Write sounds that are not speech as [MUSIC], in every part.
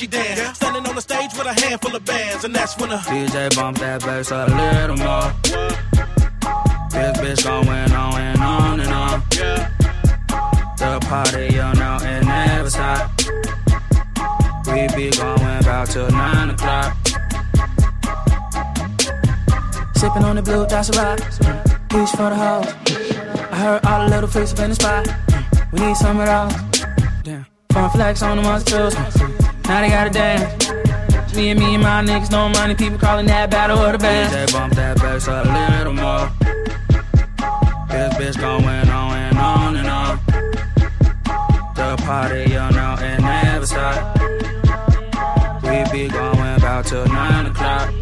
when I look she dance. Standing on the stage with a handful of bands, and that's when the DJ bump that bass a little more. This bitch going on and on and on. The party, you know, it never stop. We be going about till nine o'clock. Sipping on the blue, that's a rock. Reach for the hoes. I heard all the little freaks up in the spot. We need some of those. Damn. Fun flex on the monster tools. Now they gotta dance. Me and me and my niggas, no money, people calling that battle of the band. DJ bump that bass a little more. This bitch going on and on and on. The party, you know, it never stop. We be going about till nine o'clock.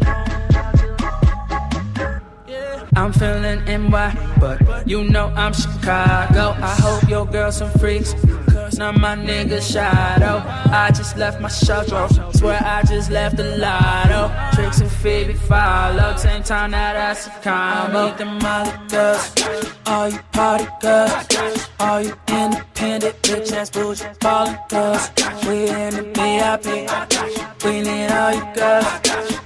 I'm feeling NY, but you know I'm Chicago. I hope your girl some freaks. Cause now my nigga shadow. I just left my show, Swear I just left the lotto. Tricks and Phoebe follow. Same time that that's a combo. I need them Molly girls. All you party girls. All you independent bitch ass bougie ballin' girls. We in the VIP. We need all you girls.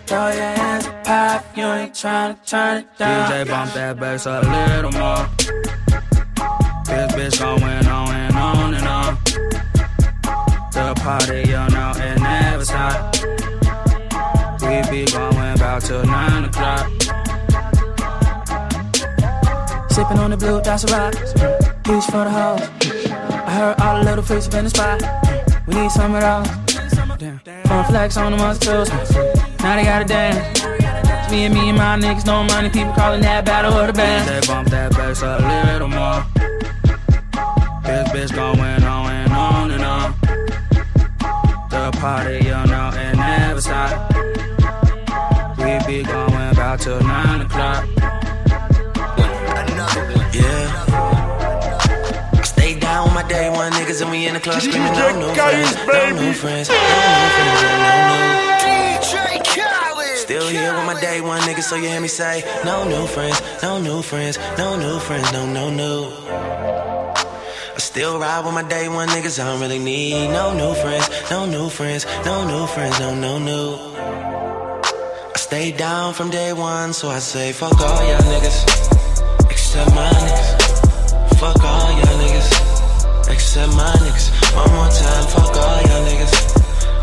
Throw your hands up high you ain't tryna turn it down. DJ bump that bass a little more. This bitch going on and on. Party, you know, it never stop. We be going about till nine o'clock. Sipping on the blue, that's a rock. Reach for the hoes. I heard all the little freaks up in the spot. We need some of those. Fun flex on the tools. Now they gotta dance. Me and me and my niggas, no money, people calling that battle of the band. They bump that bass a little more. This bitch going on party, you know, it never stop. We be going about till nine o'clock. Yeah. I stay down with my day one niggas and we in the club screaming no new friends, no new friends, no new friends, no new. DJ Khaled. Still here with my day one niggas, so you hear me say no new friends, no new friends, no new friends, no no new. Still ride with my day one niggas, I don't really need no new friends, no new friends, no new friends, no no new. I stay down from day one, so I say fuck all y'all niggas, except my niggas. Fuck all y'all niggas, except my niggas. One more time, fuck all y'all niggas,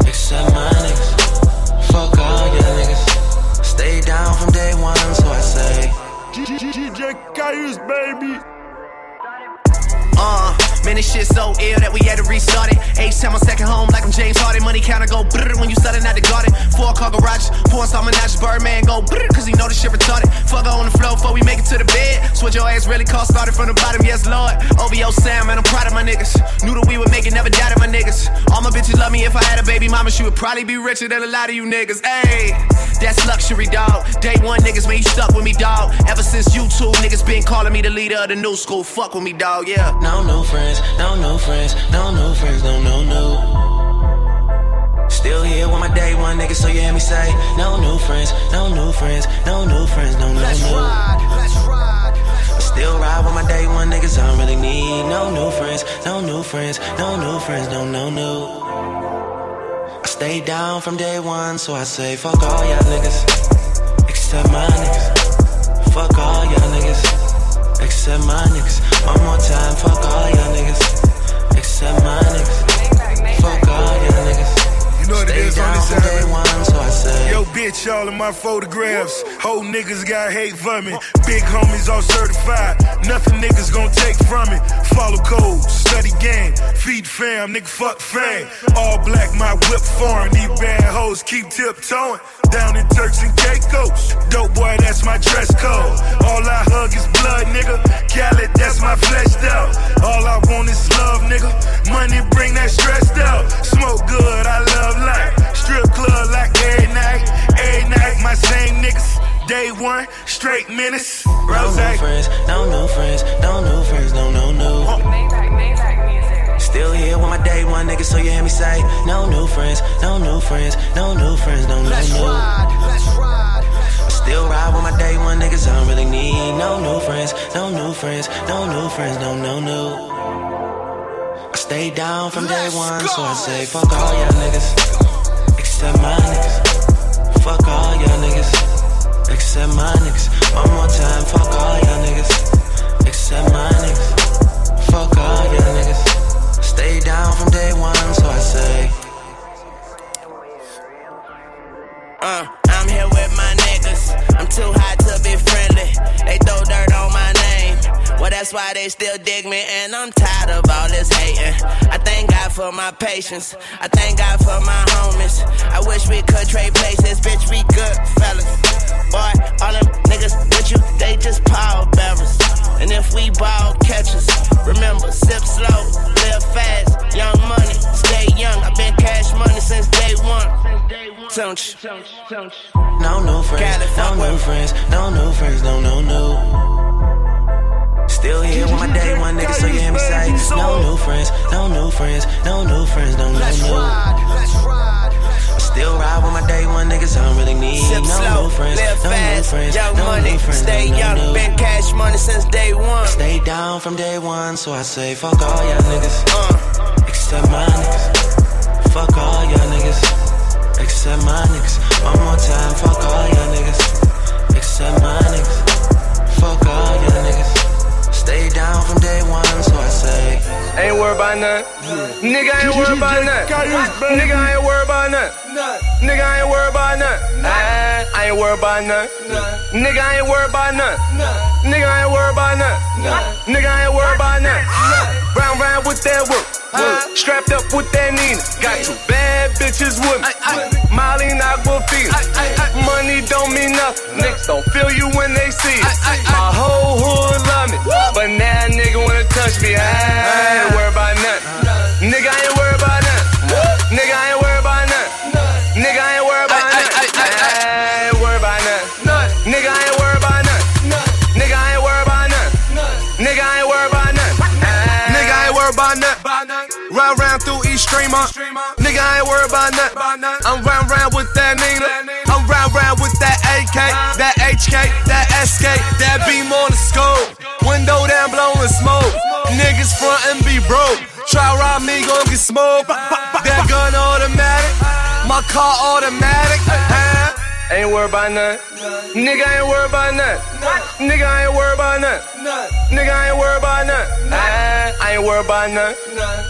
except my niggas. Fuck all y'all niggas. Stay down from day one, so I say. DJ Kayus, baby. This shit so ill that we had to restart it. H time on second home, like I'm James Harden. Money counter go brrr when you starting at the garden. Four car garages, four install menages. Birdman go brrr, cause he know this shit retarded. Fuck her on the floor before we make it to the bed. Switch your ass really cost started from the bottom, yes, Lord. OVO Sam, man, I'm proud of my niggas. Knew that we would make it, never doubted my niggas. All my bitches love me. If I had a baby mama, she would probably be richer than a lot of you niggas. Ayy, that's luxury, dog. Day one niggas, man, you stuck with me, dog. Ever since you two niggas been calling me the leader of the new school. Fuck with me, dog, yeah. No new friends, no new friends, no new friends, no no new. Still here with my day one niggas, so you hear me say no new friends, no new friends, no new friends, no no Let's new. ride, let's ride. I still ride with my day one niggas, I don't really need no new friends, no new friends, no new friends, no no new. I stay down from day one, so I say fuck all y'all niggas, except my niggas. Fuck all y'all niggas, except my niggas. One more time, fuck all y'all niggas, except my niggas. Know what it Stay on this side. one, so I say. Yo, bitch, y'all in my photographs. Whole niggas got hate for me. Big homies all certified. Nothing niggas gon' take from it. Follow code, study game, feed fam, nigga fuck fame. All black, my whip foreign. These bad hoes keep tiptoeing. Down in Turks and Caicos. Dope boy, that's my dress code. All I hug is blood, nigga. Khaled, that's my fleshed out. All I want is love, nigga. Money bring that stressed out. Smoke good, I love life. Strip club like every night, every night. My same niggas. Day one, straight menace. No new friends, no new friends, no new friends, no, no, no. Oh. Still here with my day one nigga, so you hear me say, no new friends, no new friends, no new friends, no, no, Let's no. ride, let's ride. I still ride with my day one niggas, I don't really need no new friends, no new friends, no new friends, no, no, no. Stay down from day Let's one, so I say, fuck all y'all niggas, except my niggas. Fuck all y'all niggas, except my niggas. One more time, fuck all y'all niggas, except my niggas. Fuck all y'all niggas. Stay down from day one, so I say. Uh, I'm here with my niggas. I'm too hot to be friendly. They throw dirt on my name. Well, that's why they still dig me, and I'm tired of all this hating. I thank God for my patience. I thank God for my homies. I wish we could trade places, bitch. We good fellas. Boy, all them niggas with you, they just power bearers. And if we ball catchers, remember, sip slow, live fast, young money, stay young. I've been cash money since day one. Don't you? No new friends, no new friends, no new friends, no, no, no. Still here with my day one nigga, so you hear me say, no new friends, no new friends, no new friends, no, no, Let's ride, let's ride. Still ride with my day one niggas, I don't really need Sip no slow, new friends, live no new friends, young no money, new friends, stay no, young. Been cash money since day one. Stay down from day one, so I say, fuck all y'all niggas, Uh, except my niggas. Fuck all y'all niggas, except my niggas. One more time, fuck all y'all niggas, except my niggas. Fuck all y'all niggas. Stay down from day one, so I say. Ain't worried about nothing. Nigga ain't worried about nothing. Nigga ain't worried about nothing. Nigga ain't worried about nothing. I I ain't worried about nothing. Nigga ah, ain't worried about nothing. Nigga ain't worried about nothing. Nigga ain't worried about nothing. Round round with that work. work. Strapped up with that Nina. Got two bad bitches with me. Molly Aquafina. Money don't mean nothing. Niggas don't feel you when they see it. My whole touch me. I ain't worried about nothing. Nigga ain't worried about nothing. Nigga ain't worried about nothing. Nigga ain't worried about nothing. I ain't worried about nothing. Nigga ain't worried about nothing. Nigga ain't worried about nothing. Nigga ain't worried about nothing. Nigga ain't worried about nothing. Round round through East Streamer. Nigga I ain't worried about nothing. I'm round round with that Nina. I'm round round with that AK, that HK, that SK, that beam on the scope. Get smoked. That gun automatic. My car automatic. Huh? Ain't worried about nothing. Nigga ain't worried about nothing. Nigga ain't worried about nothing. Nigga ain't worried about nothing. I, ain't worried about nothing.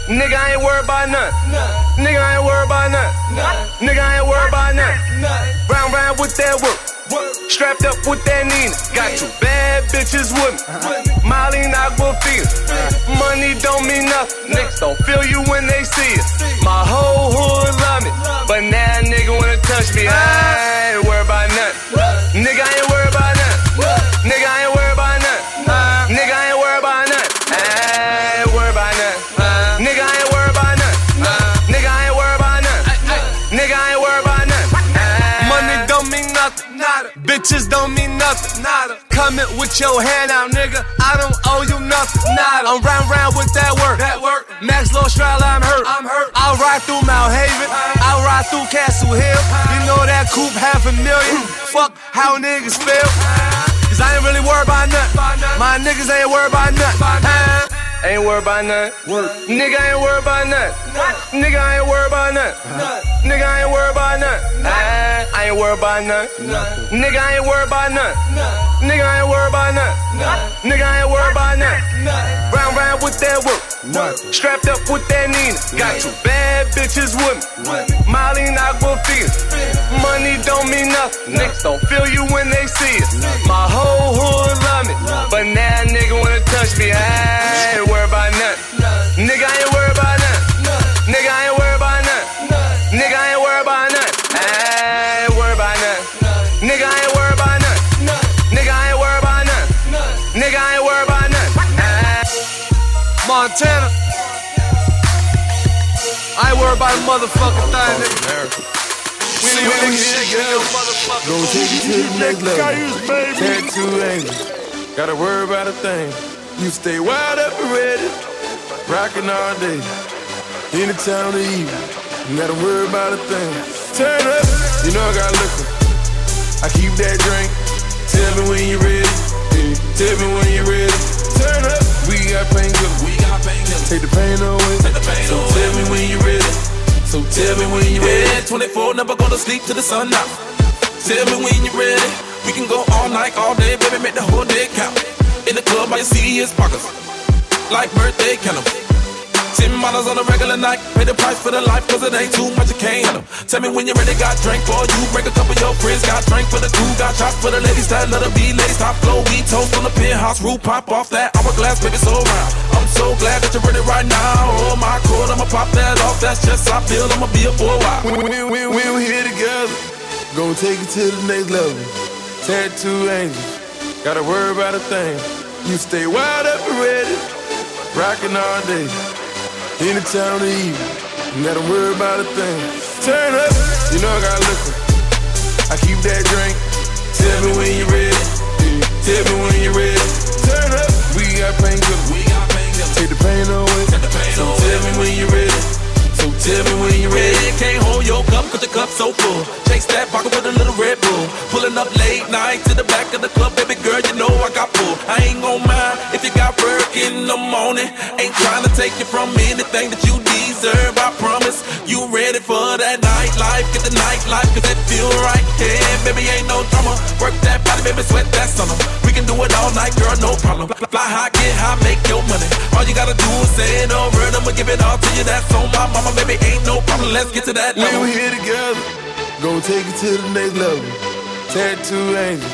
Nigga ain't worried about nothing. Nigga ain't worried about nothing. Nigga ain't worried about nothing. Round round with that Strapped up with that Nina. Got two bad bitches with me. Molly Aquafina. Money don't mean nothing. Niggas don't feel you when they see it. My whole hood love me. But now nigga wanna touch me. I ain't worried about nothing. Nigga I ain't worried Nada. Bitches don't mean nothing. Nada. Coming with your hand out, nigga. I don't owe you nothing. Nada. I'm round round with that work. That work. Max Low Strala, I'm hurt. I'm hurt. I'll ride through Mott Haven. I'll ride through Castle Hill. You know that coupe half a million. Fuck how niggas feel. Cause I ain't really worried about nothing. My niggas ain't worried about nothing. Huh? Ain't worried about nothing. Nigga ain't worried about nothing. Nigga ain't worried about nothing. Nigga ain't worried about nothing. I, I ain't worried about nothing. Nigga I ain't worried about nothing. Nigga I ain't worried about nothing. Nigga I ain't worried about nothing. Round round with that work. Strapped up with that Nina. Got two bad bitches with me. Molly Aquafina. Money don't mean nothing. nothing. Niggas don't feel you when they see it. My whole hood love me, but now nigga wanna touch me. I ain't worried about nothing. Nigga, I ain't Ain't about a motherfucking thing, nigga. We ain't really shit, girl. Gonna take you to the next level. Tattoo angel. Gotta worry about a thing. You stay wide up and ready. Rockin' all day. Any time of the evening. You gotta worry about a thing. Turn up. You know I got liquor. I keep that drink. Tell me when you're ready. Tell me when you're ready. Turn up. We got painkillers. We got painkillers. Take the pain away. Take the pain so away. tell me when you're ready. So tell me when you're ready. Yeah, 24, never gonna sleep till the sun out. Tell me when you're ready. We can go all night, all day, baby, make the whole day count. In the club, you see is pockets. Like birthday candles. Ten bottles on a regular night. Pay the price for the life, cause it ain't too much, you can't handle. Tell me when you're ready, got drink for you. Break a couple of your friends, got drink for the crew. Got shots for the ladies that let be ladies. Top flow, we toast on the penthouse roof. Pop off that hourglass, baby, so round. I'm so glad that you're ready right now. Oh my god, I'ma pop that off. That's just how I feel, I'ma be here for a while. We, we, we, we, we here together. Gonna take it to the next level. Tattoo angel. Gotta worry about a thing. You stay wide up and ready. Rockin' all day. Any time of the evening. You gotta worry about a thing. Turn up. You know I got liquor. I keep that drink. Tell me when you're ready. Tell me when you're ready. Turn up. We got painkillers. We got painkillers. Take the pain away. So tell me when you're ready. Tell me when you're ready. Can't hold your cup cause your cup's so full. Chase that bottle with a little Red Bull. Pulling up late night to the back of the club, baby girl, you know I got pull. I ain't gon' mind if you got work in the morning. Ain't trying to take you from anything that you deserve, I promise. You ready for that nightlife, get the nightlife, cause it feel right. Yeah, baby, ain't no drama. Work that body, baby, sweat that summer. We can do it all night, girl, no problem. Fly high, get high, make your money. All you gotta do is say it over, and I'ma give it all to you. That's on my mama, baby, ain't no problem. Let's get to that We level. we here together. Gonna take it to the next level. Tattoo angel.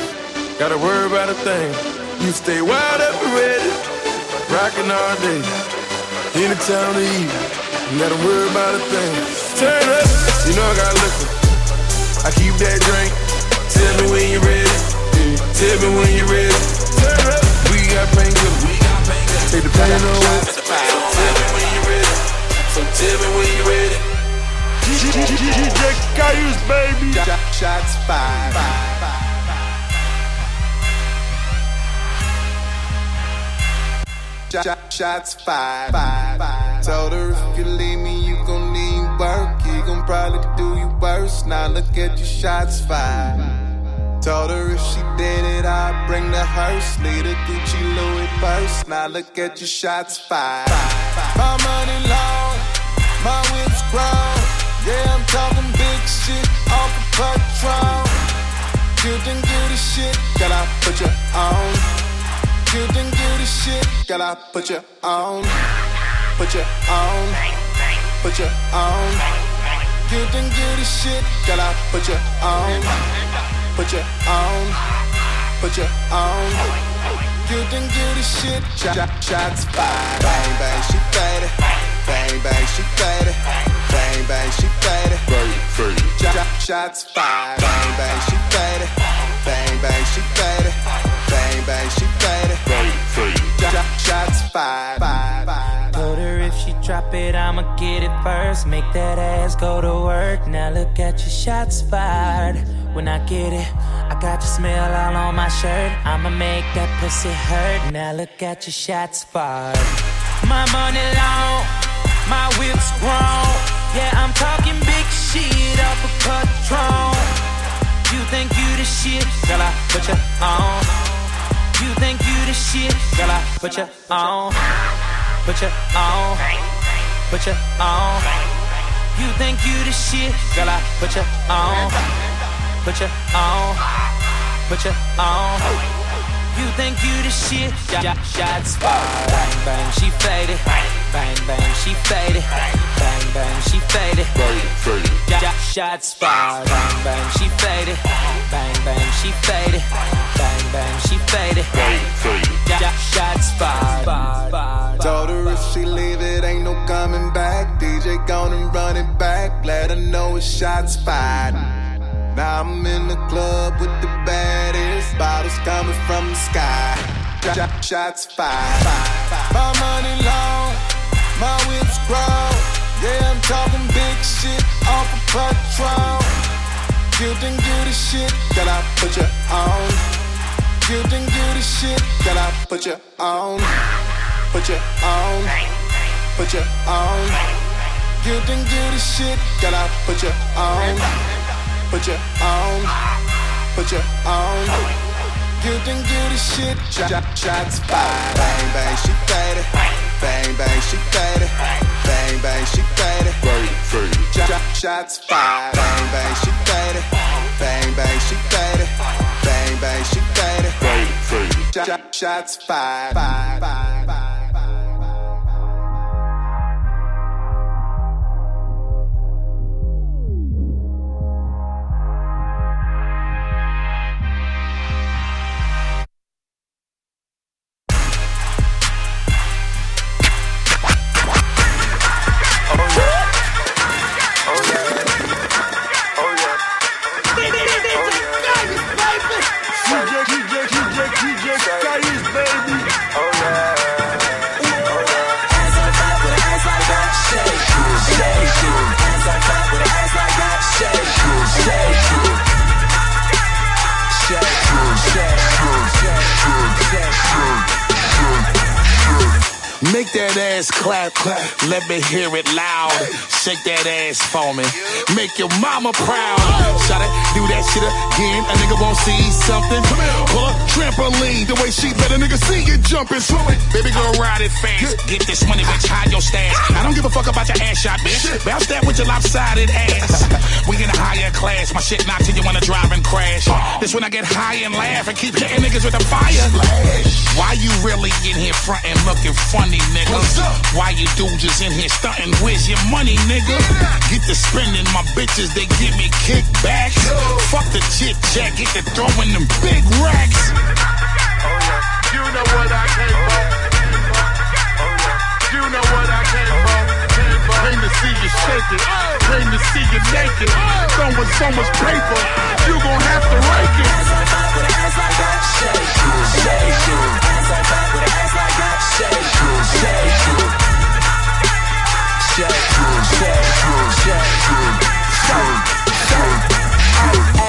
Gotta worry about a thing. You stay wide up and ready. Rockin' all day. Of the evening. You gotta worry about a thing. Turn up. You know I got liquor. I keep that drink. Tell me when you're ready. Yeah. Tell me when you're ready. Turn. We got painkillers. We got painkillers. Take the pain away. So tell me when you're ready. So tell me when you're ready. DJ Kayus, baby. Shots fired. Shot, shots fired. Told her if you leave me, you gon' need work. He gon' probably do you worse. Now look at your shots fired. Told her if she did it, I'd bring the hearse. Leave the Gucci Louis purse. Now look at your shots fired. My money long, my whip's grown. Yeah, I'm talking big shit off a Patron. You think you the shit, girl, I put you on. You think you the shit, girl, I put you on. Put you on. Put you on. You think you the shit, girl, I put you on. Put your on. Put your on. You think you the shit, shot, shots fired. Bang, bang, she faded. Bang, bang, she faded. Bang, bang, she faded. Shot, shots fired. Bang, bang, she faded. Bang, bang, she faded. Bang, bang, she faded. Shot, shots fired. Drop it, I'ma get it first. Make that ass go to work. Now look at your shots fired. When I get it, I got your smell all on my shirt. I'ma make that pussy hurt. Now look at your shots fired. My money long, my whip's grown. Yeah, I'm talking big shit off a Patron. You think you the shit, girl? I put you on. You think you the shit, girl? I put you on. Put you on. Put you on. You think you the shit, girl? I put you on. Put you on. Put you on. You think you the shit? Shot, shots fired. Bang bang, she faded. Bang bang, she faded. Bang bang, she faded. Shot, shots fired. Bang bang, she faded. faded. Bang, bang, she faded. Bang, bang, she faded. Shots fired. Told her if she leave it ain't no coming back. DJ gone and run it back. Let her know it's shots fired. Now I'm in the club with the baddest. Bottles coming from the sky. Shots fired. My money long, my whips grow. Yeah, I'm talking big shit off of patrol. Guilt and guilty shit that I put you on. Guilt and guilty shit that I put you on. Put you on. Put you on. Guilt and guilty shit that I put you on. Put you on. Put you on. Guilt and guilty shit. Shot, shots fired. Bang bang, she faded. Bang bang, she faded. Bang bang, she faded. Shot, shots fired. Bang bang, she faded. Bang bang, she faded. Bang bang, she faded. Shot, shots fired, Make that ass clap, clap. Let me hear it loud. Shake that ass for me. Make your mama proud. Shot it, do that shit again. A nigga won't see something. Pull up trampoline. The way she let a nigga see you jumping. Slow it. Baby girl, ride it fast. Get this money, bitch. Hide your stash. Ah. I don't give a fuck about your ass shot, bitch. Bounce that with your lopsided ass. [LAUGHS] We in a higher class. My shit not till you wanna drive and crash. Ah. This when I get high and laugh and keep hitting niggas with the fire. Why you really in here front and looking funny, nigga? Why you dudes just in here stunting? Where's your money, nigga? Get to spending my bitches, they give me kickbacks. Fuck the chit chat, get to throwing them big racks. Oh, you know what I came oh, for. Oh, you know what I came for. Came to see you shake it. Came to see you naked. Throwing so much paper, you gon' have to rake it. Ass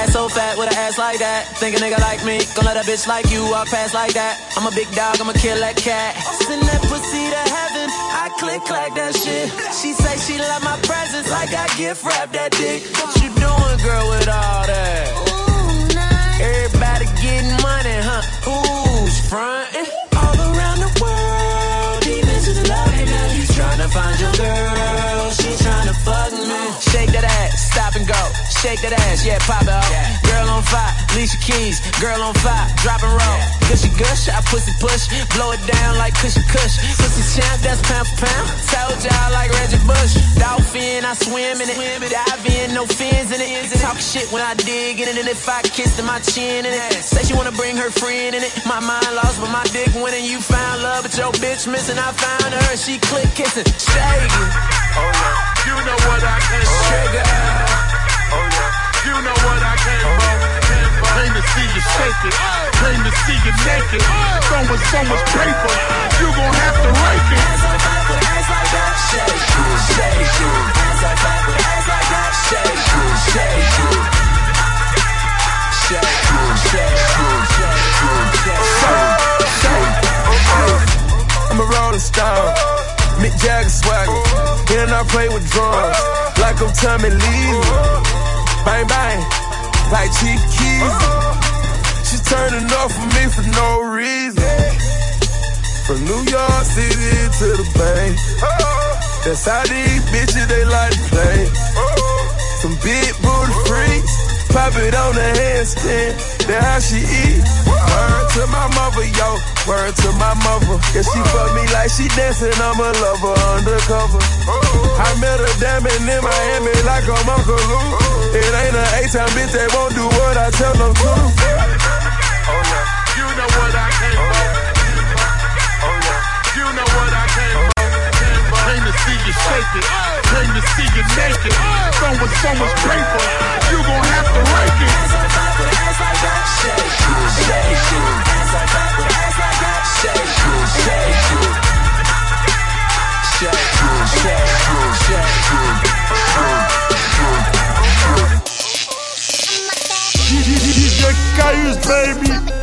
so fat with an ass like that. Think a nigga like me, gon' let a bitch like you walk past like that. I'm a big dog, I'ma kill that cat. Send that pussy to heaven, I click clack that shit. She say she love my presence, like I gift wrap that dick. What you doing, girl, with all that? Everybody getting money, huh? Who's frontin'? Find your girl, she me. Shake that ass, stop and go. Shake that ass, yeah, pop it off. Girl on fire, Alicia Keys. Girl on fire, drop and roll. Gushy gush, I pussy push. Blow it down like cushy cush. Pussy champ, that's pound for pound. Told y'all like Reggie Bush. Dolphin, I swim in it. Dive in, no fins in it. Talk shit when I dig in it. And if I kiss to my chin in it. Say she wanna bring her friend in it. My mind lost, but my dick winning. You found love, but your bitch missing. I found her, she click kissing. Shaking. Oh yeah. You know what I came for. Trigger. Oh yeah. You know what I came for. Came to see you shake it. Came to see you naked. Throwing so much paper, you gon' have to rake it. Oh, oh. I'm a rolling stone. Mick Jagger swagger. And I play with drums. Like I'm Tommy Lee. Bang, bang. Like Chief Keef. She's turning off for me for no reason. From New York City to the Bay. That's how these bitches they like to play. Some big booty freaks. Pop it on the handstand. That's how she eat. Word to my mother, yo. Word to my mother. Yeah, she fuck me like she dancing. I'm a lover undercover. I met her damn in Miami like I'm Uncle. It ain't an A-time bitch that won't do what Harlem too. Oh yeah. You know what I You shake it. Came to see you naked. With so much paper. You gon' have to rake it. Shake, shake, DJ Kayus, baby.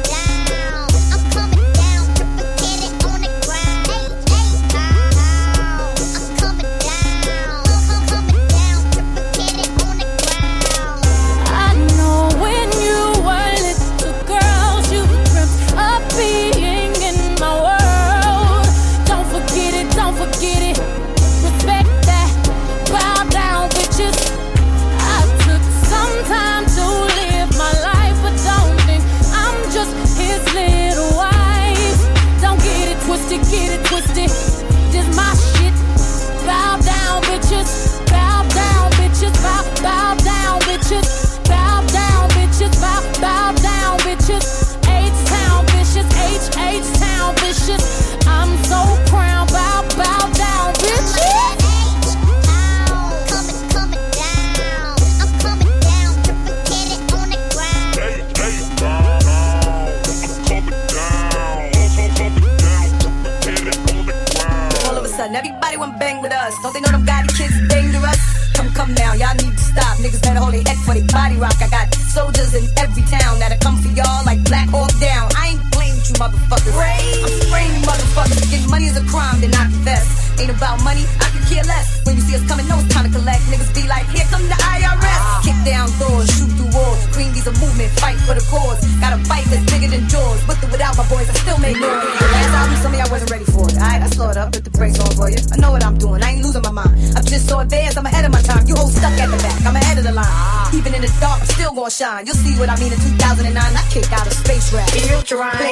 Sudden, everybody want bang with us. Don't they know them guided kids dangerous? Come, come now, y'all need to stop. Niggas better hold their head for their body rock. I got soldiers in every town that'll come for y'all like Black Hawk down. I ain't playing with you motherfuckers. I'm spraying you motherfuckers. Getting money is a crime, then I confess. Ain't about money, I care less. When you see us coming, know it's time to collect. Niggas be like, here come the IRS. Ah. Kick down doors, shoot through walls. Green D's a movement, fight for the cause. Got a fight that's bigger than jaws. With or without my boys, I still make noise. Last album, some of y'all wasn't ready for it. Alright, I slow it up, put the brakes on for you. I know what I'm doing, I ain't losing my mind. I'm just so advanced, I'm ahead of my time. You hold stuck at the back, I'm ahead of the line. Ah. Even in the dark, I'm still gonna shine. You'll see what I mean in 2009. I kick out a space rap.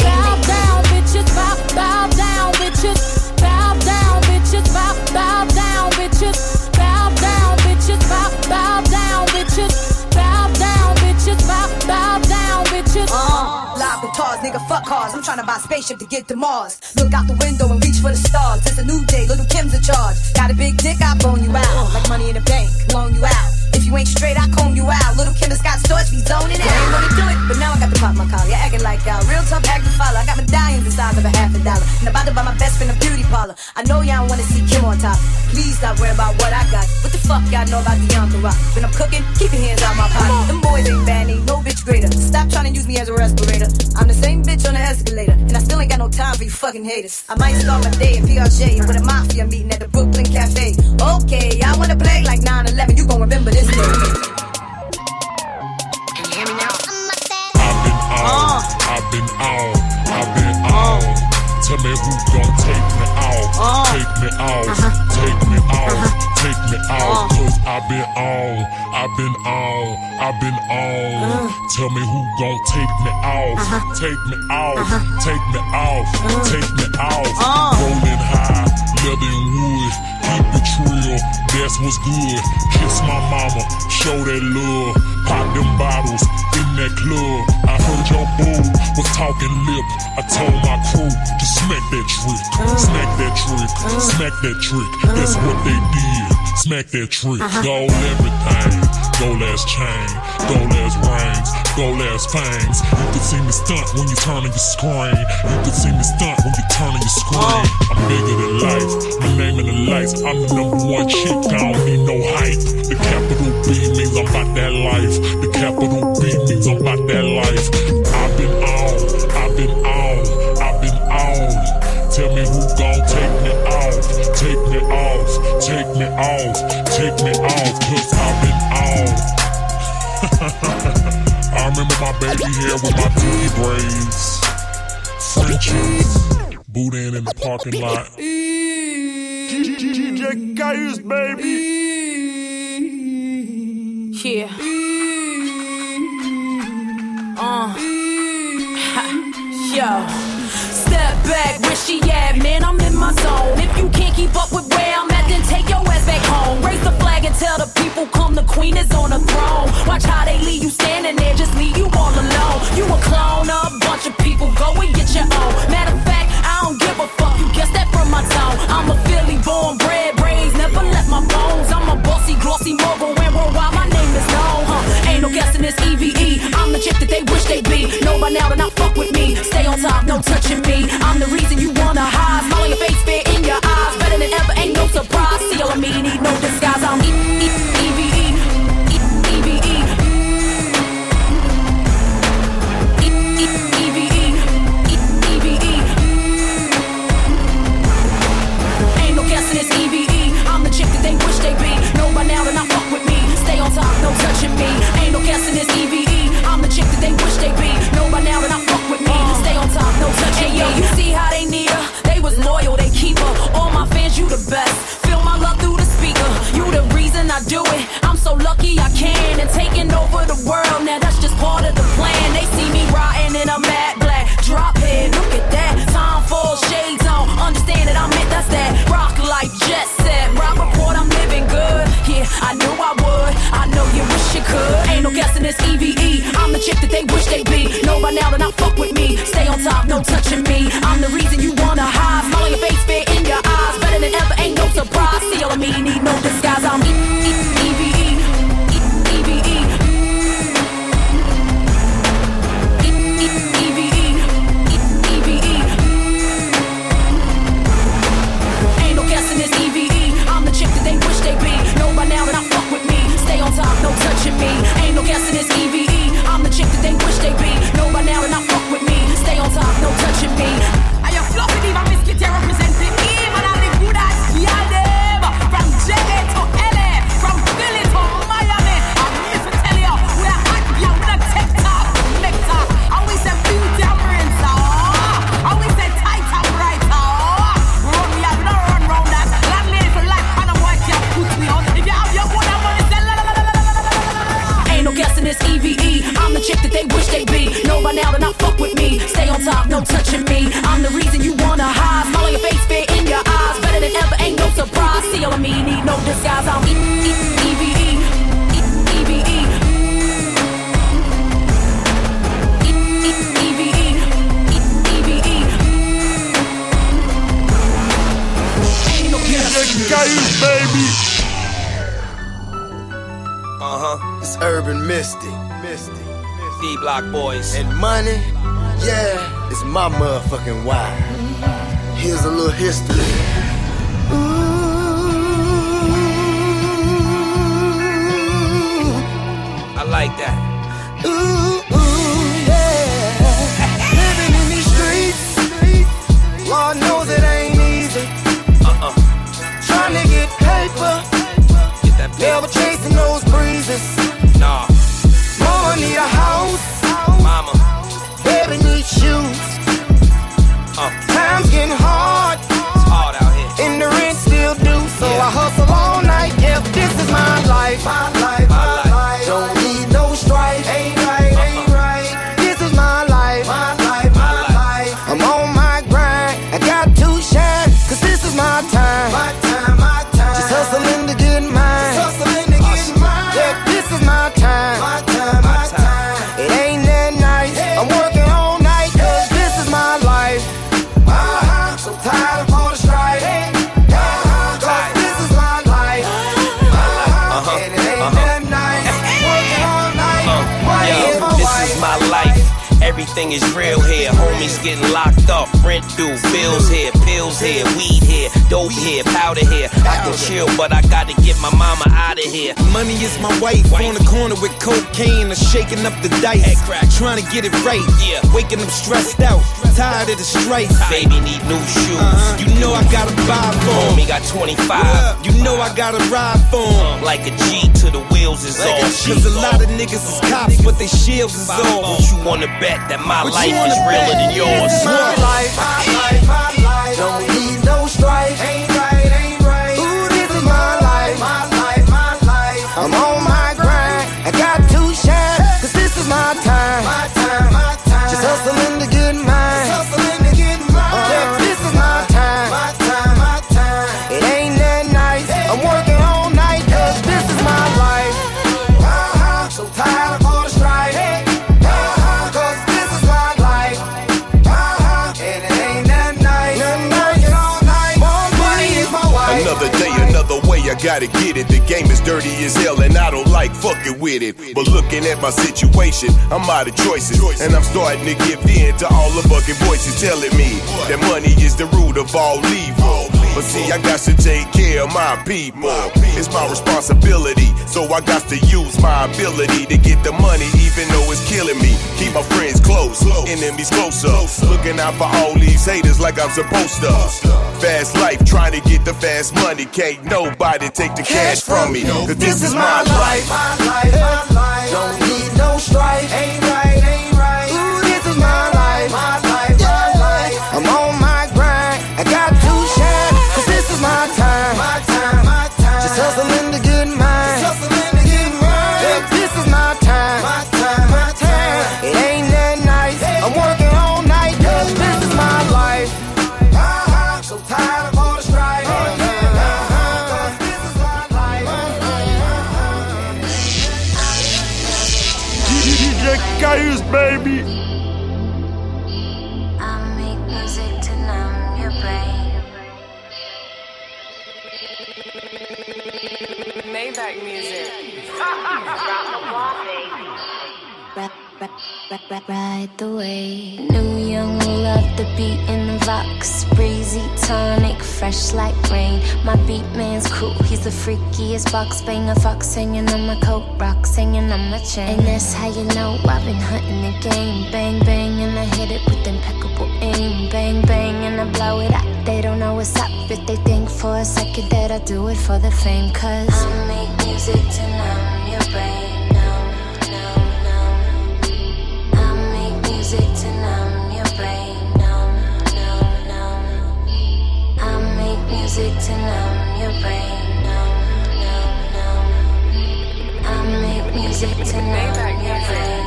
Bow down, bitches. Bow, bow down, bitches. Bow down, bitches. Bow, bow down, bitches. Bow down, bitches. Bow, bow down, bitches. Bow down, bitches. Bow, bow down, bitches. Uh, live guitars, nigga, fuck cars. I'm trying to buy a spaceship to get to Mars. Look out the window and reach for the stars. It's a new day, Lil Kim's in charge. Got a big dick, I bone you out. Like money in the bank, loan you out. If you ain't straight, I comb you out. Lil Kim has got storage, be zoning out. I ain't wanna do it, but now I got to pop my collar. You acting like y'all. Real tough act to follow. I got medallions the size of a half a dollar. And about to buy my best friend a beauty parlor. I know y'all wanna see Kim on top. Please stop worrying about what I got. What the fuck y'all know about the entourage? When I'm cooking, keep your hands out my pocket. Them boys ain't bad, ain't no bitch greater. Stop trying to use me as a respirator. I'm the same bitch on the escalator. And I still ain't got no time for you fucking haters. I might start my day in PRJ with a mafia meeting at the Brooklyn Cafe. Okay, I wanna play like 9-11. You gon' remember this day. Can you hear me now? on, I've been on, oh. I've been on. Oh. Tell me who gon' take me off, oh. take me off, uh-huh. take me off, take me off. Oh. Cause I've been on, I've been on, I've been on. Uh-huh. Tell me who gon' take me off, uh-huh. uh-huh. take me off, uh. take me off, take me off. Rolling high, leather and wood, keep it trill, that's what's good. Kiss my mama, show that love, pop them bottles in that club. I heard your boo was talking lip. I told my crew to smack that trick, uh. smack that trick, uh. smack that trick. That's what they did. Smack that trick, gold everything, gold ass chain, gold ass rings, gold ass fangs. You can see me stunt when you turn on your screen. You can see me stunt when you turn on your screen. I'm bigger than life, my name in the lights. I'm the number one chick, I don't need no hype. The capital B means I'm about that life. The capital B means I'm about that life. I've been on, I've been on, I've been on. Tell me who gon' take off, take me off, take me off, take me off, cause I've been on. I remember my baby hair with my D braids. Frenchies, boudin in the parking lot. DJ Kayus, baby. Yeah. Uh. Yo step back, where she at? Man, I'm in my zone. If you can't keep up with where I'm at, then take your ass back home. Raise the flag and tell the people, come, the queen is on the throne. Watch how they leave you standing there, just leave you all alone. You a clone a bunch of people, go and get your own. Matter of fact, I don't give a fuck, you guessed that from my tone. I'm a Philly born, bred, raised, never left my bones. I'm a bossy, glossy mogul, and worldwide no guessing this EVE. I'm the chick that they wish they'd be. Know by now to not fuck with me. Stay on top, no touching me. I'm the reason you wanna hide. Smile on your face, fit in your eyes. Better than ever, ain't no surprise. See all of me, need no disguise. I'm Eve. Urban mystic. Mystic. D Block Boys. And money, yeah, it's my motherfucking why. Here's a little history. Ooh. I like that. Ooh. yeah. Living in these streets, Lord knows it ain't easy. Uh-uh. Trying to get paper. Get that paper. Yeah, chasing those breezes. Nah, everything is real here. Homies getting locked up, rent due, bills here, pills here, weed here, dope here, powder here. I can chill, but I gotta get my mama out of here. Money is my wife, on the corner with cocaine or shaking up the dice. Head crack. Trying to get it right. Yeah. Waking up stressed out. Tired of the strife. Baby need new shoes. Uh-huh. You know I gotta buy for him. Got 25. Yeah. You know I gotta ride for him. Um, like a G to the wheels is like all. A Cause a lot of niggas is cops, but they shields is off. What you wanna bet that my life is realer bet? than yours? My life, my life, my life. Don't need no strife. Ain't gotta get it. The game is dirty as hell, and I don't like fucking with it. But looking at my situation, I'm out of choices. And I'm starting to give in to all the fucking voices telling me that money is the root of all evil. But see, I got to take care of my people. It's my responsibility, so I got to use my ability to get the money, even though it's killing me. Keep my friends close, enemies closer. Looking out for all these haters like I'm supposed to. Fast life, trying to get the fast money. Can't nobody take the cash from me. Cause this is my life. Don't need no strife. Ain't Ride the way. New young love the beat in the vox. Breezy tonic, fresh like rain. My beat man's cool, he's the freakiest box banger. Fox hanging on my coat, rocks hanging on my chain. And that's how you know I've been hunting the game. Bang, bang, and I hit it with impeccable aim. Bang, bang, and I blow it up. They don't know what's up if they think for a second that I do it for the fame. Cause I make music to numb your brain. Music to numb your brain. Numb, numb, numb. I make music to numb your brain.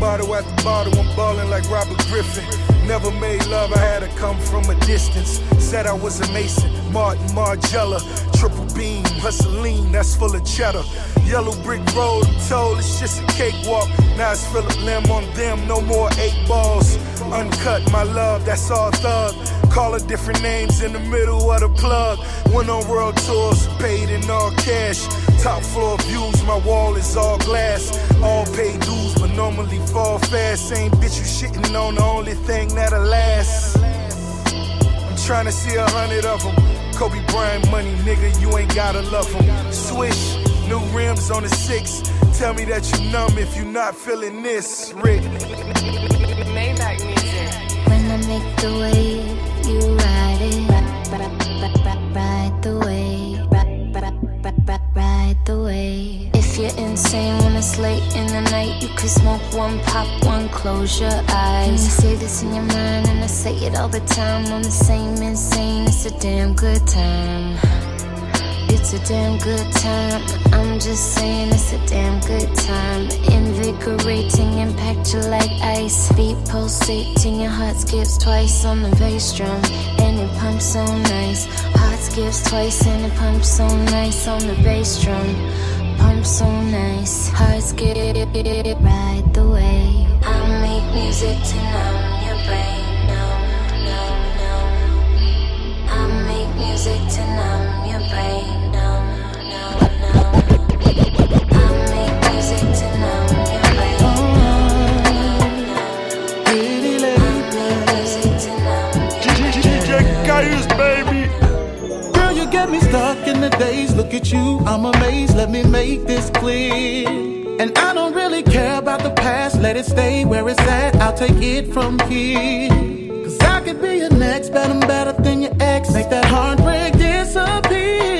Bottle after bottle, I'm ballin' like Robert Griffin. Never made love, I had to come from a distance. Said I was a Mason, Martin Margiela. Triple beam, hustling, that's full of cheddar. Yellow brick road, I'm told it's just a cakewalk. Now it's Phillip Lim on them, no more eight balls. Uncut, my love, that's all thug. Call her different names in the middle of the plug. Went on world tours, paid in all cash. Top floor views, my wall is all glass. All paid dues, but normally fall fast. Same bitch you shitting on, the only thing that'll last. I'm trying to see a hundred of them. Kobe Bryant money, nigga, you ain't gotta love them. Swish, new rims on the six. Tell me that you numb if you not feeling this, Rick. The wave, you ride it. Ride, the wave. Ride, the wave. If you're insane when it's late in the night, you could smoke one, pop one, close your eyes. You say this in your mind, and I say it all the time. I'm the same insane, it's a damn good time. It's a damn good time. I'm just saying it's a damn good time. Invigorating, impact you like ice. Beat pulsating, your heart skips twice on the bass drum. And it pumps so nice. Heart skips twice and it pumps so nice on the bass drum. Pumps so nice. Heart skip, ride the wave. I make music to numb your brain. Numb, numb, numb. I make music to numb Girl, me stuck in the days. Look at you, I'm amazed. Let me make this clear. And I don't really care about the past. Let it stay where it's at. I'll take it from here. Cause I could be your next, but I'm better than your ex. Make that heartbreak disappear.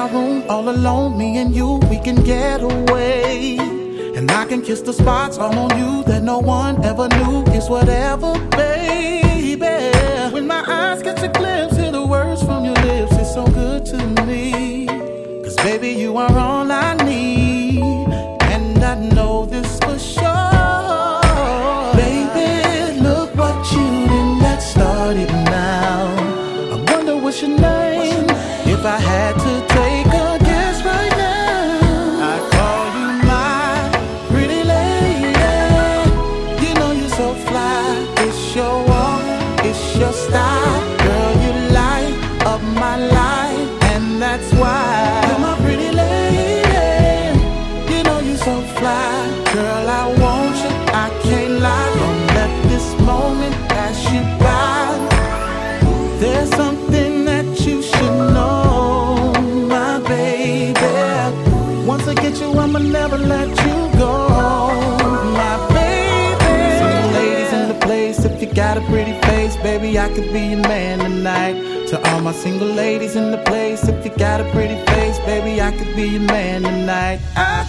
My room, all alone, me and you, we can get away. And I can kiss the spots all on you that no one ever knew. It's whatever, baby. When my eyes catch a glimpse of the words from your lips, it's so good to me. Cause baby, you are all I need. I could be your man tonight. To all my single ladies in the place, if you got a pretty face, baby, I could be your man tonight. I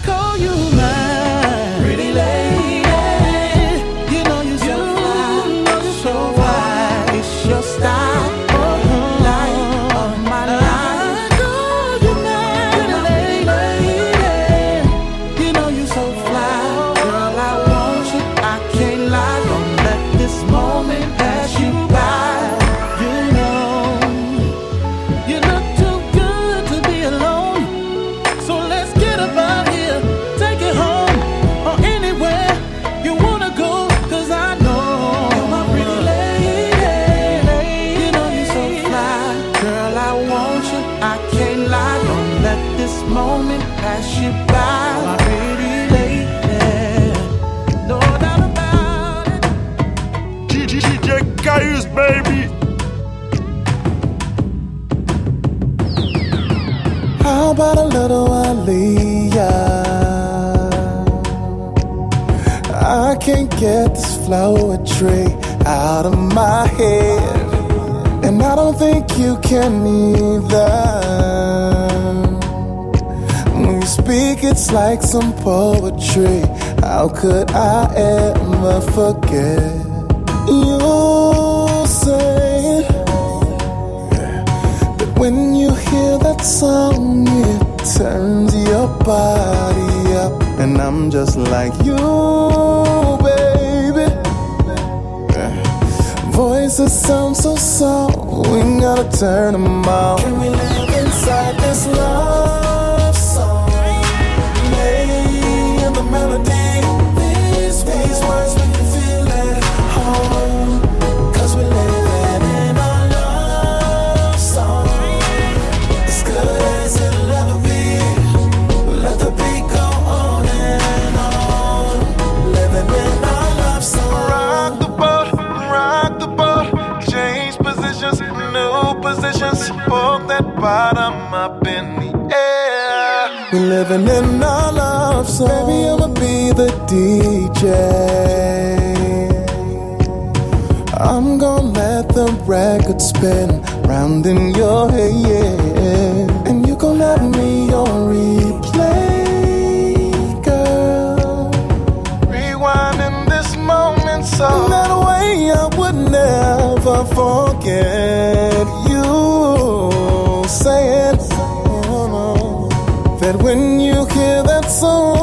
little I can't get this flower tree out of my head, and I don't think you can either. When you speak, it's like some poetry. How could I ever forget? You say that when you hear that song, turns your body up, and I'm just like you, baby. Voices sound so soft, we gotta turn them off. Can we live inside this love living in a love song. Baby, I'ma be the DJ. I'm gonna let the record spin round in your head. And you gon' let me on replay, girl. Rewinding this moment so that way I would never forget you. Saying when you hear that song,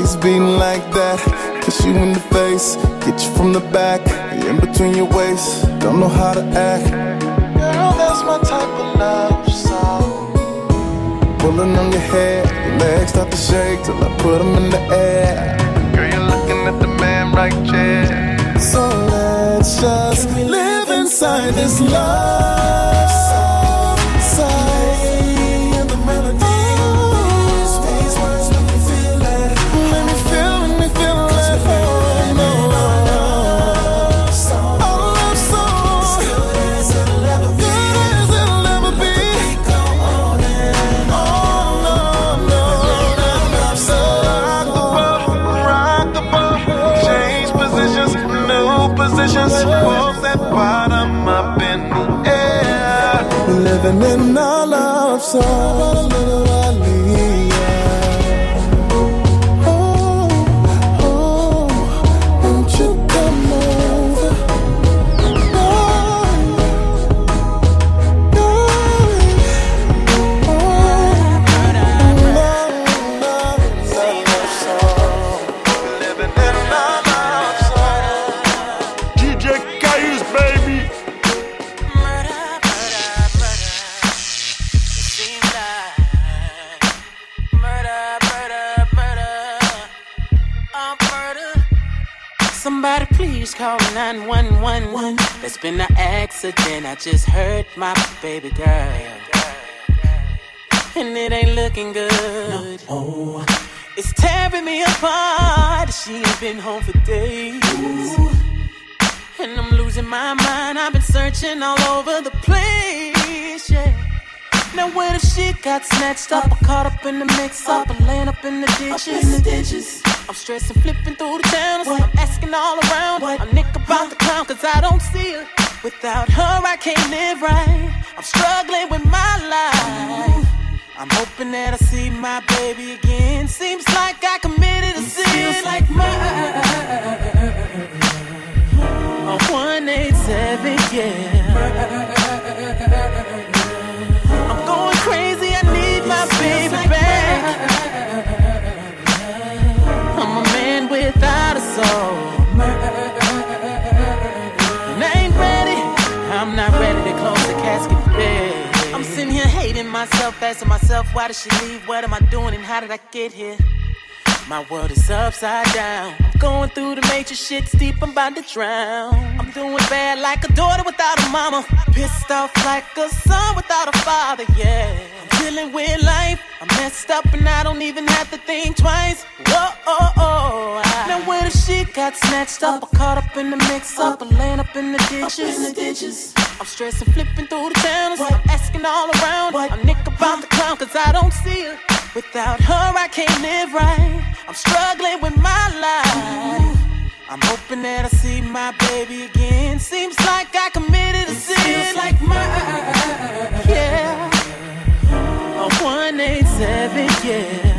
up. Beating like that. Kiss you in the face. Get you from the back. In between your waist. Don't know how to act. Girl, that's my type of love song. Pulling on your hair. Your legs start to shake till I put them in the air. Girl, you're looking at the man righteous. So let's just live inside this love love 911. There's been an accident. I just hurt my baby girl. And it ain't looking good. No. Oh. It's tearing me apart. She ain't been home for days. And I'm losing my mind. I've been searching all over the place. Yeah. Now where the shit got snatched up, or caught up in the mix up, or laying up in the ditches. in the ditches I'm stressing, flipping through the channels. I'm asking all around. I'm Nick about the clown, cause I don't see her. Without her, I can't live right. I'm struggling with my life. I'm hoping that I see my baby again. Seems like I committed a sin. Feels like murder. A 187, yeah. Myself, asking myself, why did she leave? What am I doing and how did I get here? My world is upside down. I'm going through the major shit deep, I'm about to drown. I'm doing bad like a daughter without a mama. Pissed off like a son without a father, yeah. I'm dealing with life. I'm messed up and I don't even have to think twice. Whoa, oh, oh. I- Now where the shit got snatched up, or caught up in the mix up, or laying up in the ditches. I'm stressing, flipping through the channels. I'm asking all around. I'm Nick about the clown, cause I don't see her. Without her, I can't live right. I'm struggling with my life. I'm hoping that I see my baby again. Seems like I committed a sin. Feels like murder. Yeah. A 187, yeah.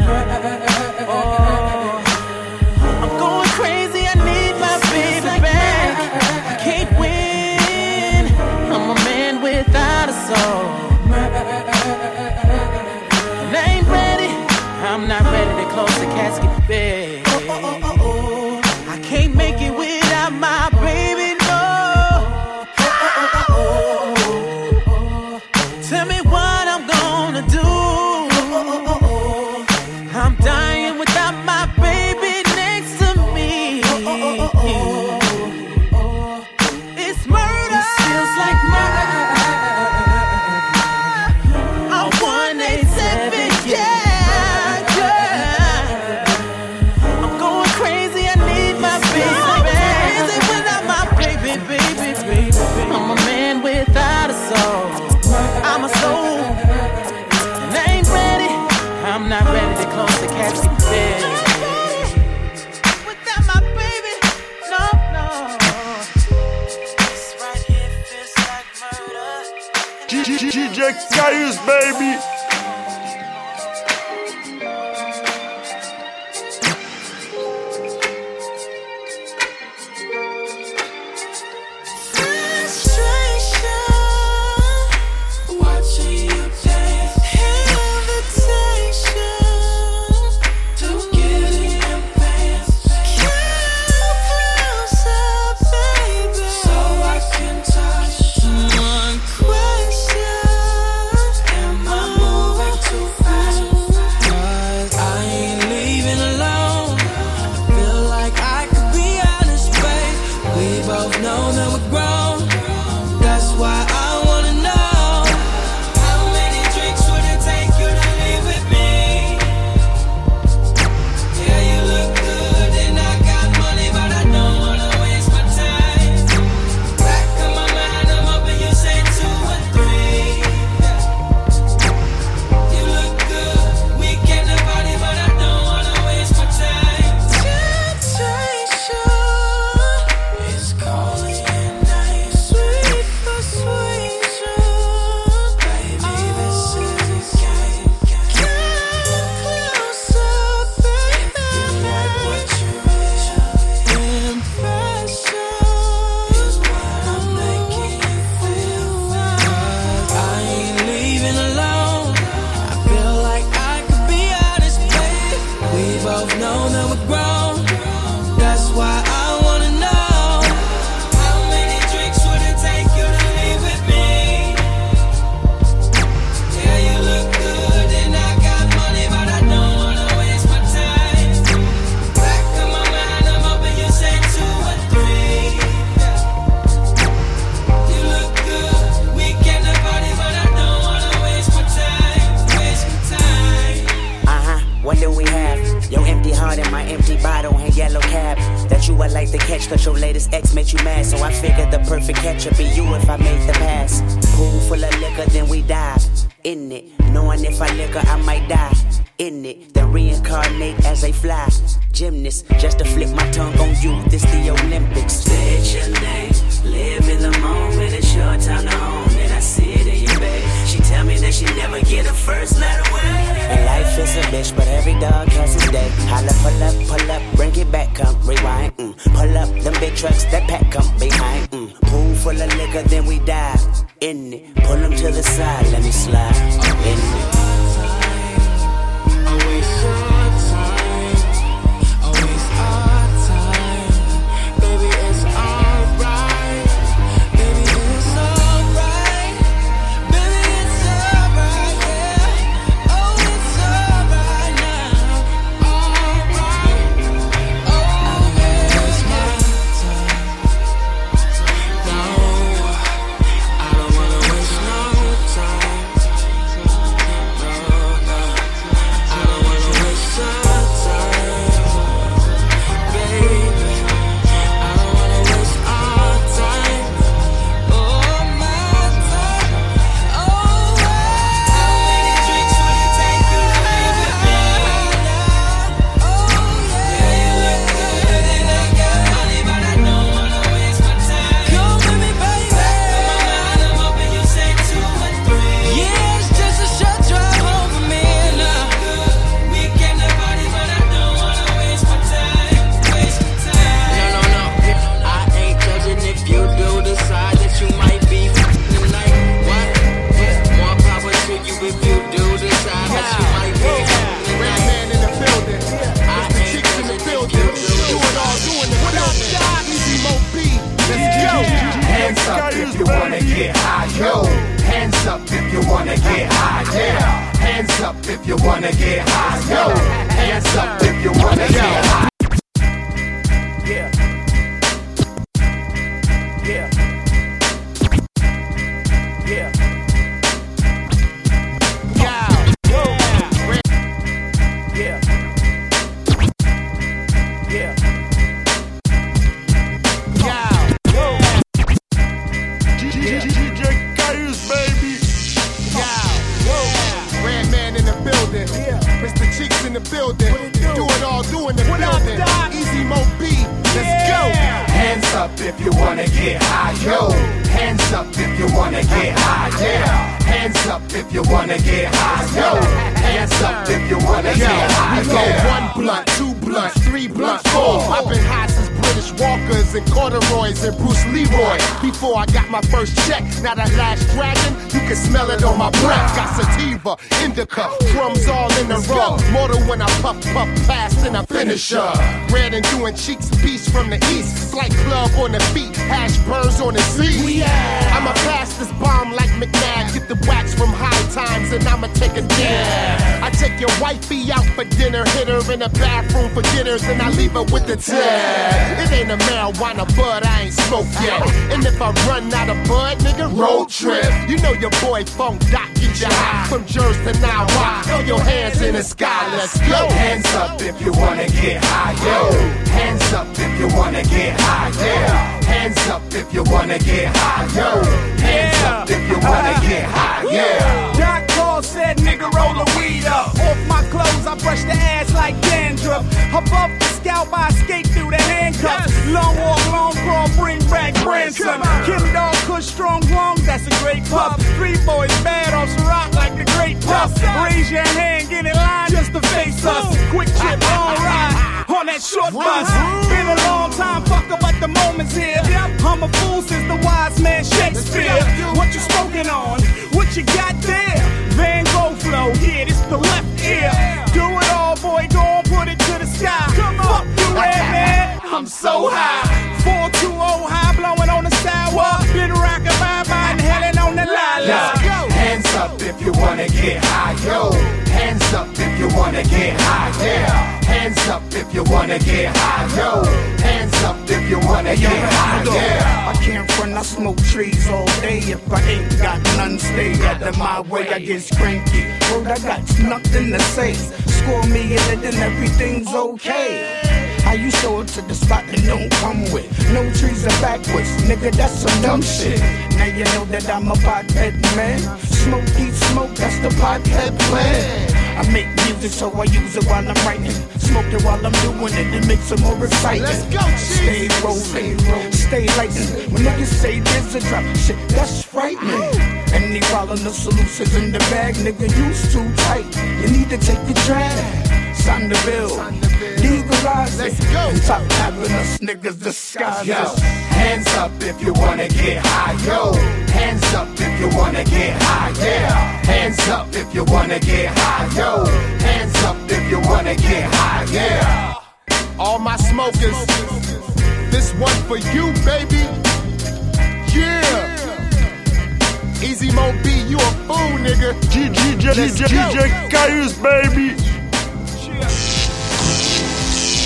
Up if you wanna get high, yo. Hands up if you wanna get high, yeah. Hands up if you wanna get high, yo. Hands up if you wanna get high, we go one blunt, two blunt, three blunt, four. I've been high British Walkers and corduroys and Bruce Leroy. Before I got my first check, now that last dragon, you can smell it on my breath. Got sativa, indica, crumbs all in the row. Mortal when I puff, puff past and I finish her. Red and doing cheeks, beast from the east. Slight club on the feet, hash burns on the seat. Yeah. I'ma pass this bomb like McNabb. Get the wax from high times and I'ma take a dab. I take your wifey out for dinner, hit her in the bathroom for dinners, and I leave her with the tab. It ain't a marijuana bud, I ain't smoked yet. And if I run out of bud, nigga, road trip. You know your boy Funk Doc get you high from Jersey to Nawa. Throw your hands in the sky, let's go. Hands up if you wanna get high, yo. Hands up if you wanna get high, yeah. Hands up if you wanna get high, yo. Hands up if you wanna get high, yeah. Said, nigga, roll the weed up. Off my clothes, I brush the ass like dandruff. Above the scalp, I skate through the handcuffs. Long walk, long crawl, bring back ransom. Kim Dog, Kush, strong long, that's a great puff. Three boys, bad off rock like the great puff. Raise your hand, get in line just to face us. Quick trip, long ride on that short bus. Been a long time, fucker, but the moment's here. I'm a fool since the wise man Shakespeare. What you smoking on? What you got there? Van Gogh flow, yeah, this the left ear. Do it all, boy, go on, put it to the sky. Fuck you, Redman, I'm so high. 420 high, blowing on the sour. Been rockin' bye bye, inhaling on the lilac. Up if you wanna get high, yo. Hands up if you wanna get high, yeah. Hands up if you wanna get high, yo. Hands up if you wanna get high, yeah. I can't front, I smoke trees all day. If I ain't got none, stay out of my way. I get cranky. Word, I got nothing to say. Score me in it and everything's okay. How you show up to the spot and don't come with no trees are backwards, nigga? That's some dumb shit. Now you know that I'm a pothead man. Smoke, eat, smoke. That's the pothead plan. I make music so I use it while I'm writing. Smoke it while I'm doing it, it makes it more exciting. Let's go, Stay rolling, stay lighting. When niggas say there's a drop, shit, that's frightening. And they following the solutions in the bag, nigga, you's too tight. You need to take a drag. Sign the bill, it. Let's go. And stop having us niggas disguise Yo, hands up if you wanna get high, yo. Hands up if you wanna get high, yeah. Hands up if you wanna get high, yo. Hands up if you wanna get high, yeah. All my smokers, this one for you, baby. Yeah. Easy Mo Bee, you a fool, nigga. DJ, Let's DJ, go.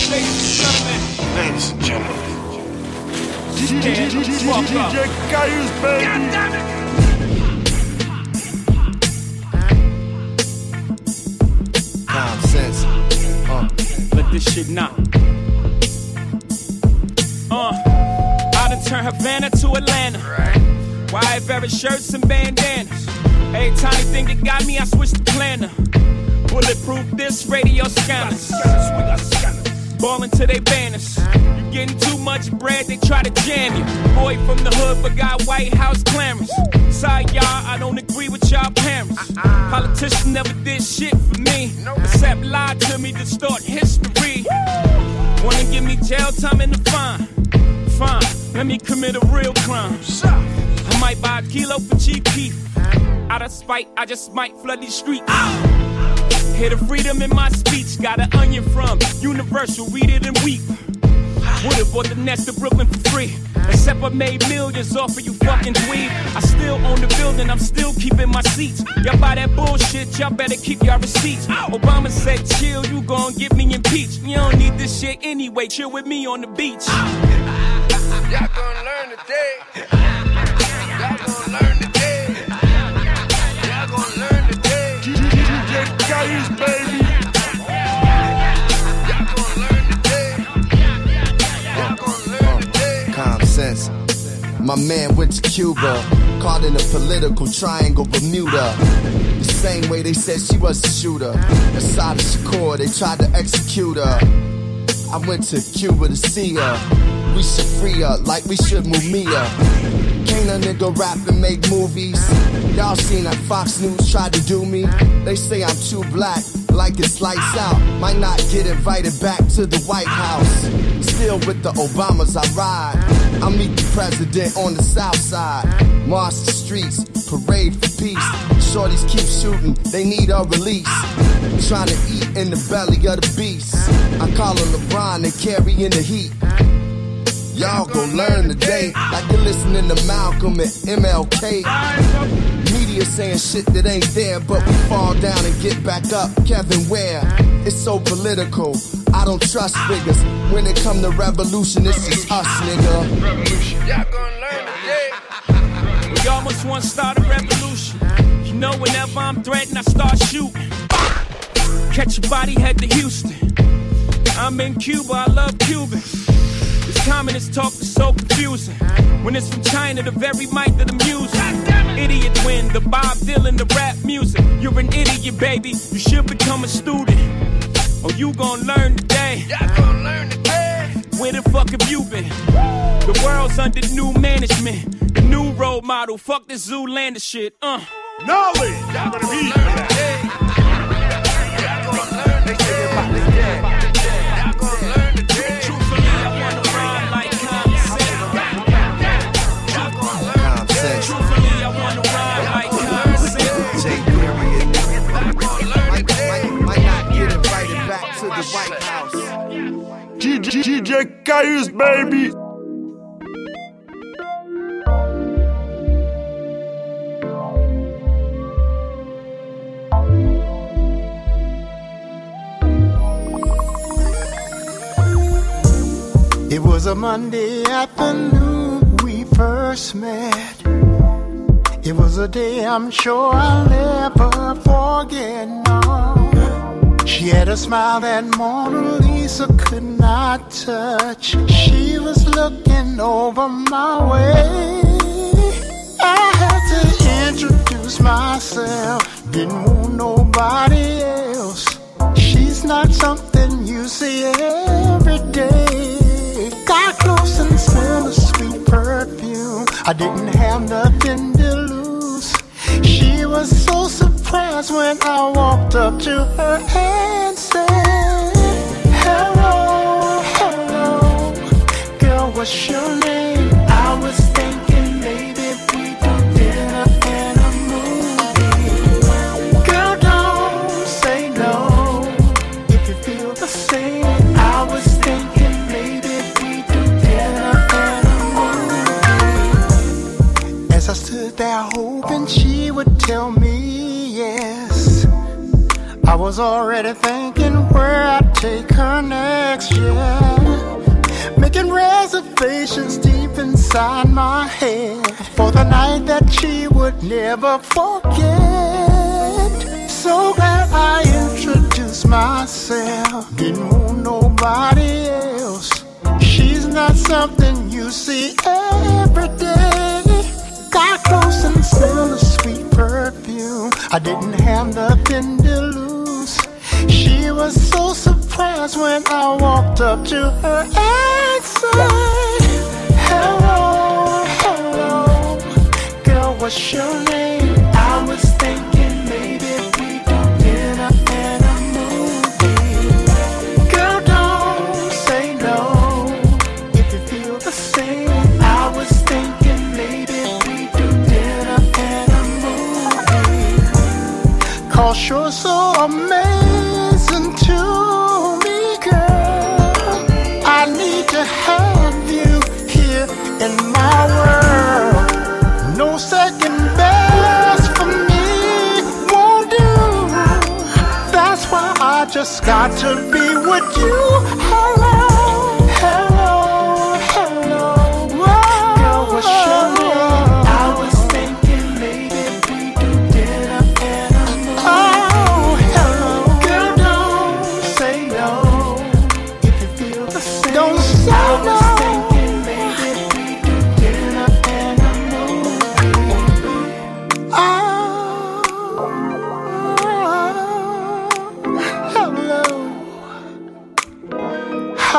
DJ Kayus, baby. Ladies and gentlemen. DJ, DJ Kayus, baby. Common sense. Uh. Let this shit knock. Uh, I done turn Havana to Atlanta. Wide varied shirts and bandanas. Every tiny thing that got me, I switched the planner. Bulletproof this radio scanners. Ballin' to they banners. You getting too much bread, they try to jam you. Boy from the hood, but got White House clearance. Sorry, y'all, I don't agree with y'all parents. Politicians never did shit for me, except lie to me, distort history. Wanna give me jail time and a fine? Fine, let me commit a real crime. I might buy a kilo for cheap beef. Out of spite, I just might flood these streets. Hear the freedom in my speech. Got an onion from Universal, read it and weep. Would've bought the Nets to Brooklyn for free. Except I made millions off of you fucking dweeb. I still own the building, I'm still keeping my seats. Y'all buy that bullshit, y'all better keep y'all receipts. Obama said, chill, you gon' get me impeached. You don't need this shit anyway, chill with me on the beach. Y'all gonna learn today. My man went to Cuba, caught in a political triangle Bermuda. The same way they said she was a shooter. Assata Shakur, they tried to execute her. I went to Cuba to see her. We should free her like we should Mumia. Can't a nigga rap and make movies? Y'all seen that Fox News tried to do me? They say I'm too black, like it's lights out. Might not get invited back to the White House. Still with the Obamas I ride. I meet the president on the south side. March the streets, parade for peace. Shorties keep shooting, they need a release. Trying to eat in the belly of the beast. I call her LeBron and carrying the heat. Y'all gon' learn today, like you're listening to Malcolm and MLK. Media saying shit that ain't there, but we fall down and get back up. Kevin Ware, it's so political. I don't trust figures. When it come to revolution, it's just us, nigga. Revolution. Y'all gonna learn today. We almost want to start a revolution. You know, whenever I'm threatened, I start shooting. Catch a body, head to Houston. I'm in Cuba, I love Cubans. Communist talk is so confusing. When it's from China, the very mic of the music. Idiot Wind, the Bob Dylan, the rap music. You're an idiot, baby. You should become a student. Or you gon' learn today. Y'all gonna learn today. Where the fuck have you been? The world's under new management. The new role model. Fuck this Zoolander shit. Uh. Knowledge. Y'all gonna be today. Y'all gonna learn today. DJ Kayus, baby! It was a Monday afternoon we first met. It was a day I'm sure I'll never forget. She had a smile that Mona Lisa could not touch. She was looking over my way. I had to introduce myself, didn't want nobody else. She's not something you see every day. Got close and smelled a sweet perfume. I didn't have nothing was so surprised when I walked up to her and said, Hello, hello, girl, what's your name? Would tell me yes, I was already thinking where I'd take her next. Yeah, making reservations deep inside my head for the night that she would never forget. So glad I introduced myself. Didn't want nobody else. She's not something you see every day. Got close and smelled a sweet perfume. I didn't have nothing to lose. She was so surprised when I walked up to her and said, Hello, hello, girl, what's your name? I was thinking Cause you're so amazing to me, girl. I need to have you here in my world. No second best for me won't do. That's why I just got to be with you.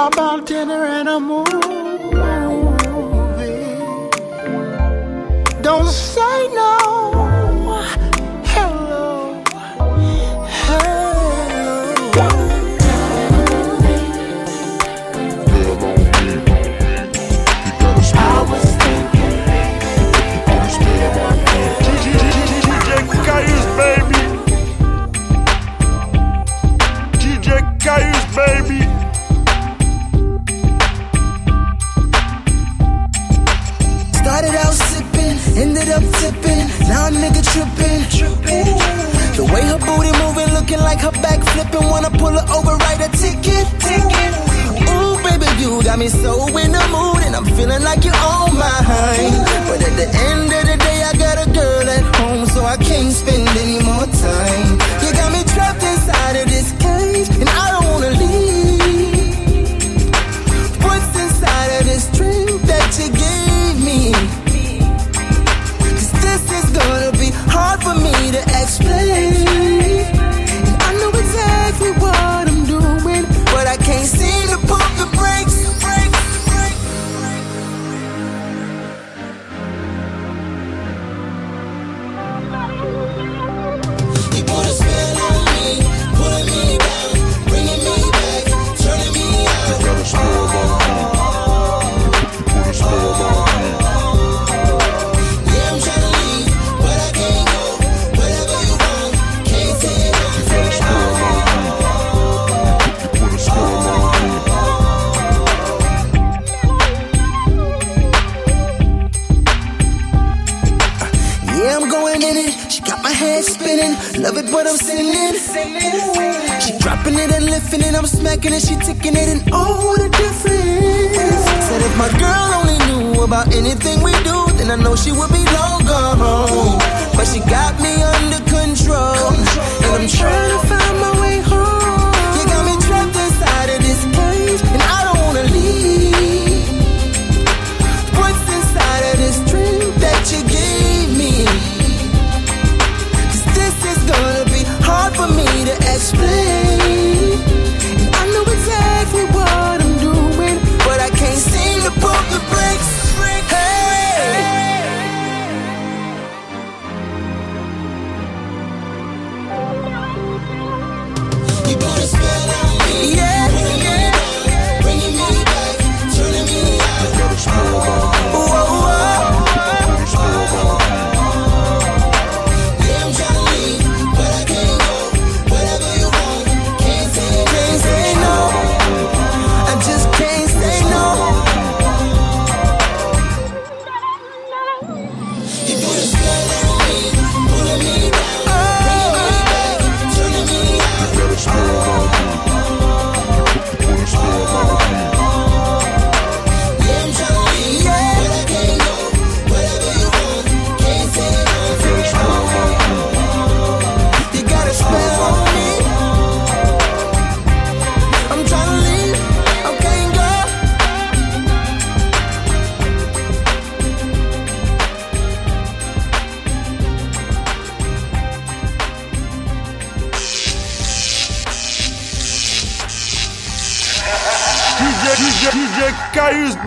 About dinner and a movie? Don't say no. Ended up tipping. Now a nigga tripping. The way her booty moving, looking like her back flipping. Wanna pull her over, write a ticket. Ticket. Ooh, baby, you got me so in the mood, and I'm feeling like you're on mine. But at the end of the day, I got a girl at home, so I can't spend any more time. You got me trapped inside of this to like what I'm singing. She dropping it and lifting it, I'm smacking it, she ticking it, and oh, what a difference. Said if my girl only knew about anything we do, then I know she would be long gone. But she got me under control, and I'm trying to find my way home. for me to explain.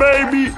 baby.